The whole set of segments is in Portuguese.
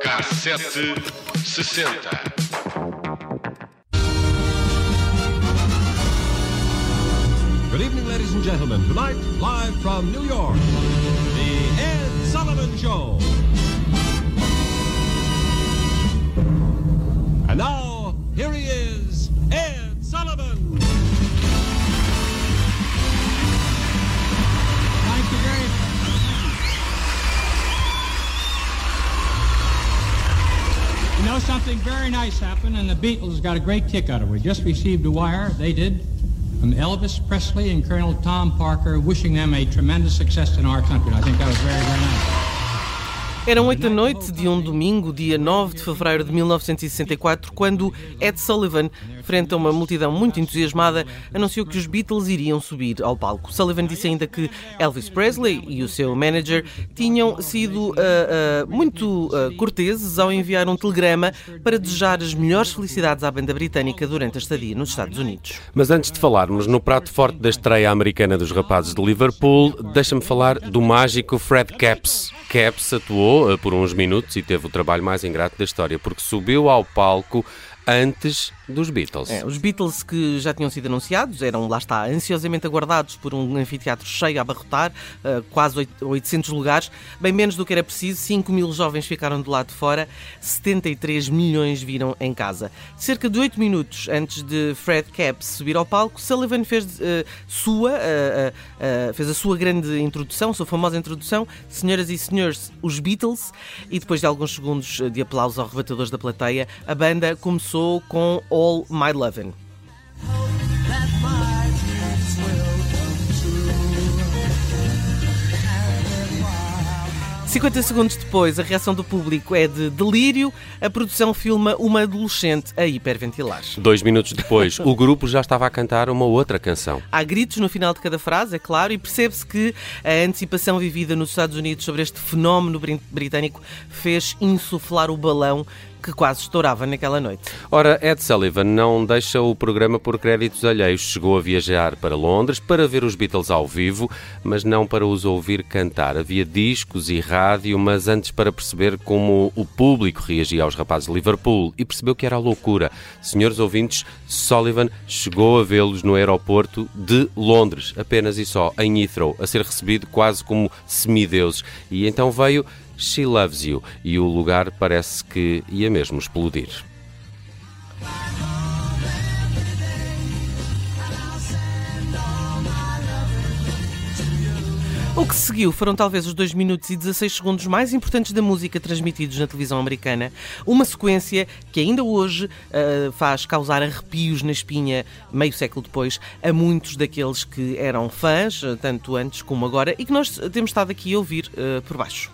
Cassete 60. Good evening, ladies and gentlemen. Tonight, live from New York, The Ed Sullivan Show. Very nice happened, and the Beatles got a great kick out of it. We just received a wire, they did, from Elvis Presley and Colonel Tom Parker, wishing them a tremendous success in our country. I think that was very, very nice. Eram oito da noite de um domingo, dia 9 de fevereiro de 1964, quando Ed Sullivan, frente a uma multidão muito entusiasmada, anunciou que os Beatles iriam subir ao palco. Sullivan disse ainda que Elvis Presley e o seu manager tinham sido uh, uh, muito uh, corteses ao enviar um telegrama para desejar as melhores felicidades à banda britânica durante a estadia nos Estados Unidos. Mas antes de falarmos no prato forte da estreia americana dos rapazes de Liverpool, deixa-me falar do mágico Fred Capps. Capps atuou por uns minutos e teve o trabalho mais ingrato da história, porque subiu ao palco antes dos Beatles. É, os Beatles que já tinham sido anunciados eram, lá está, ansiosamente aguardados por um anfiteatro cheio a abarrotar, uh, quase 800 lugares, bem menos do que era preciso, 5 mil jovens ficaram do lado de fora, 73 milhões viram em casa. Cerca de 8 minutos antes de Fred Capps subir ao palco, Sullivan fez, uh, sua, uh, fez a sua grande introdução, a sua famosa introdução, senhoras e senhores, os Beatles, e depois de alguns segundos de aplausos arrebatadores da plateia, a banda começou com All My Lovin'. 50 segundos depois, a reação do público é de delírio. A produção filma uma adolescente a hiperventilar. Dois minutos depois, o grupo já estava a cantar uma outra canção. Há gritos no final de cada frase, é claro, e percebe-se que a antecipação vivida nos Estados Unidos sobre este fenómeno britânico fez insuflar o balão que quase estourava naquela noite. Ora, Ed Sullivan não deixa o programa por créditos alheios. Chegou a viajar para Londres para ver os Beatles ao vivo, mas não para os ouvir cantar. Havia discos e rádio, mas antes para perceber como o público reagia aos rapazes de Liverpool e percebeu que era loucura. Senhores ouvintes, Sullivan chegou a vê-los no aeroporto de Londres, apenas e só, em Heathrow, a ser recebido quase como semideuses. E então veio She Loves You e o lugar parece que ia mesmo explodir. O que seguiu foram talvez os 2 minutos e 16 segundos mais importantes da música transmitidos na televisão americana. Uma sequência que ainda hoje uh, faz causar arrepios na espinha, meio século depois, a muitos daqueles que eram fãs, tanto antes como agora, e que nós temos estado aqui a ouvir uh, por baixo.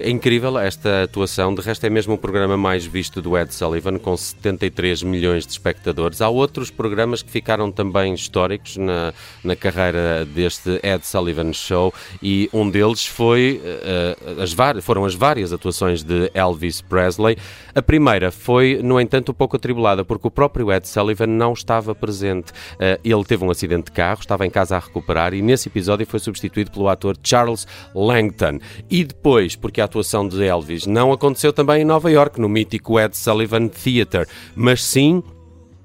É incrível esta atuação, de resto é mesmo o programa mais visto do Ed Sullivan, com 73 milhões de espectadores. Há outros programas que ficaram também históricos na, na carreira deste Ed Sullivan Show e um deles foi uh, as foram as várias atuações de Elvis Presley. A primeira foi, no entanto, um pouco atribulada, porque o próprio Ed Sullivan não estava presente. Uh, ele teve um acidente de carro, estava em casa a recuperar e nesse episódio foi substituído pelo ator Charles Langton. E depois, porque a atuação de Elvis não aconteceu também em Nova York, no mítico Ed Sullivan Theatre, mas sim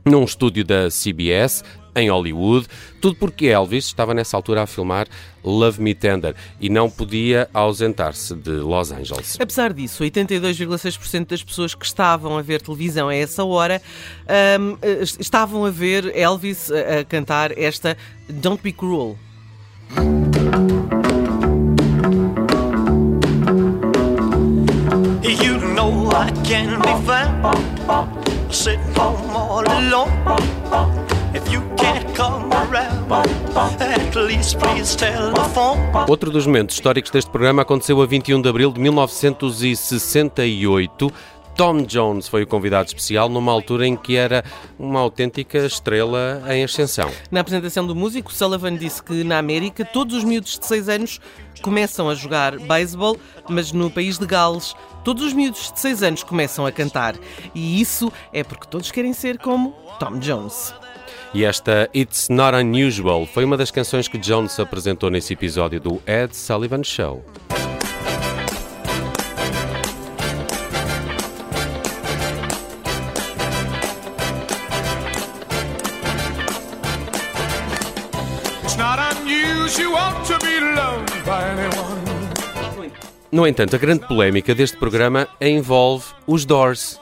num estúdio da CBS, em Hollywood, tudo porque Elvis estava nessa altura a filmar Love Me Tender e não podia ausentar-se de Los Angeles. Apesar disso, 82,6% das pessoas que estavam a ver televisão a essa hora um, estavam a ver Elvis a, a cantar esta Don't Be Cruel. I can be found sitting home all alone. Outro dos momentos históricos deste programa aconteceu a 21 de abril de 1968. Tom Jones foi o convidado especial numa altura em que era uma autêntica estrela em ascensão. Na apresentação do músico, Sullivan disse que na América todos os miúdos de 6 anos começam a jogar beisebol, mas no país de Gales todos os miúdos de 6 anos começam a cantar. E isso é porque todos querem ser como Tom Jones. E esta It's Not Unusual foi uma das canções que Jones apresentou nesse episódio do Ed Sullivan Show. It's not unusual to be loved by anyone. No entanto, a grande polémica deste programa envolve os Doors.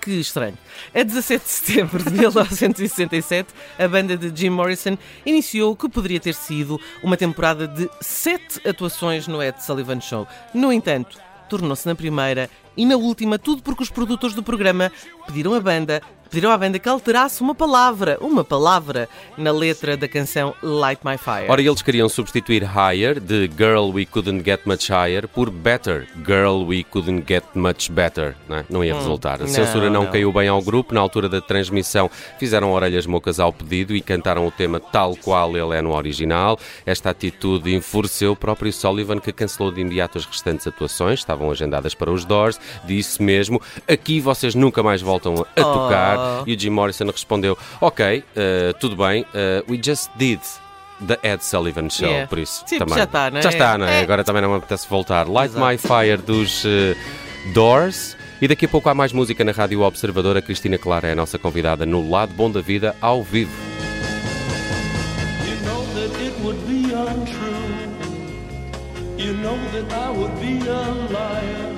Que estranho. A 17 de setembro de 1967, a banda de Jim Morrison iniciou o que poderia ter sido uma temporada de sete atuações no Ed Sullivan Show. No entanto, tornou-se na primeira e na última tudo porque os produtores do programa pediram à banda pediram à banda que alterasse uma palavra, uma palavra, na letra da canção Light My Fire. Ora, eles queriam substituir Higher, de Girl We Couldn't Get Much Higher, por Better, Girl We Couldn't Get Much Better. Não, é? não ia resultar. A censura não, Hum. não. caiu bem ao grupo. Na altura da transmissão, fizeram orelhas mocas ao pedido e cantaram o tema tal qual ele é no original. Esta atitude enfureceu o próprio Sullivan, que cancelou de imediato as restantes atuações, estavam agendadas para os Doors. Disse mesmo: aqui vocês nunca mais voltam a Oh. tocar. E o Jim Morrison respondeu: Ok, eh, tudo bem, eh, we just did. The Ed Sullivan Show, Yeah. por isso Tipo, também. já está, não é? Já está, não é? É. Agora também não me apetece voltar. Light Exato. My Fire dos eh, Doors. E daqui a pouco há mais música na Rádio Observador. A Cristina Clara é a nossa convidada no Lado Bom da Vida, ao vivo. You know that it would be untrue. You know that I would be a liar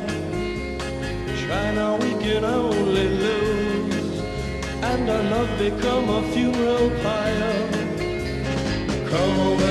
Try now, we can only lose. And our love become a funeral pyre. Come on,